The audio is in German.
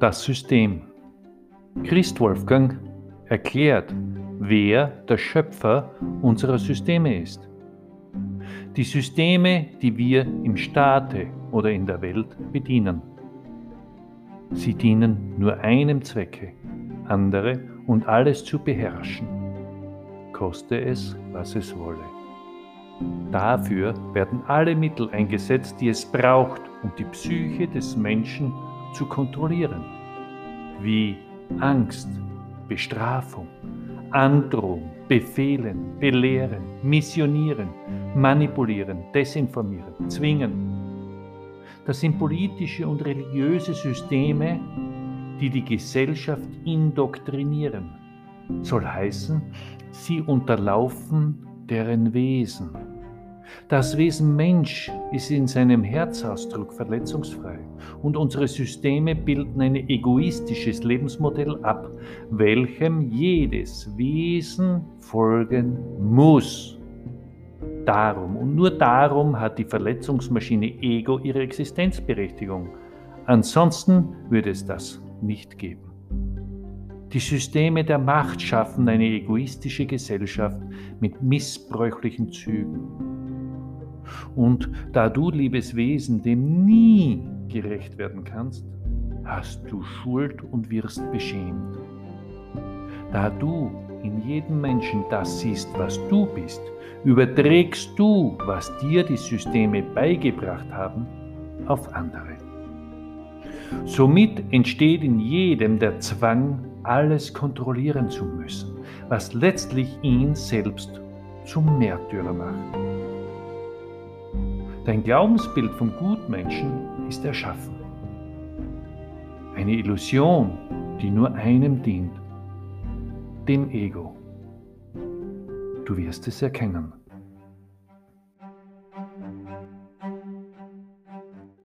Das System. Christ Wolfgang erklärt, wer der Schöpfer unserer Systeme ist. Die Systeme, die wir im Staate oder in der Welt bedienen. Sie dienen nur einem Zwecke, andere und alles zu beherrschen, koste es, was es wolle. Dafür werden alle Mittel eingesetzt, die es braucht, um die Psyche des Menschen zu kontrollieren, wie Angst, Bestrafung, Androhung, Befehlen, Belehren, Missionieren, Manipulieren, Desinformieren, Zwingen. Das sind politische und religiöse Systeme, die die Gesellschaft indoktrinieren. Soll heißen, sie unterlaufen deren Wesen. Das Wesen Mensch ist in seinem Herzausdruck verletzungsfrei und unsere Systeme bilden ein egoistisches Lebensmodell ab, welchem jedes Wesen folgen muss. Darum und nur darum hat die Verletzungsmaschine Ego ihre Existenzberechtigung. Ansonsten würde es das nicht geben. Die Systeme der Macht schaffen eine egoistische Gesellschaft mit missbräuchlichen Zügen. Und da du, liebes Wesen, dem nie gerecht werden kannst, hast du Schuld und wirst beschämt. Da du in jedem Menschen das siehst, was du bist, überträgst du, was dir die Systeme beigebracht haben, auf andere. Somit entsteht in jedem der Zwang, alles kontrollieren zu müssen, was letztlich ihn selbst zum Märtyrer macht. Dein Glaubensbild vom Gutmenschen ist erschaffen. Eine Illusion, die nur einem dient, dem Ego. Du wirst es erkennen.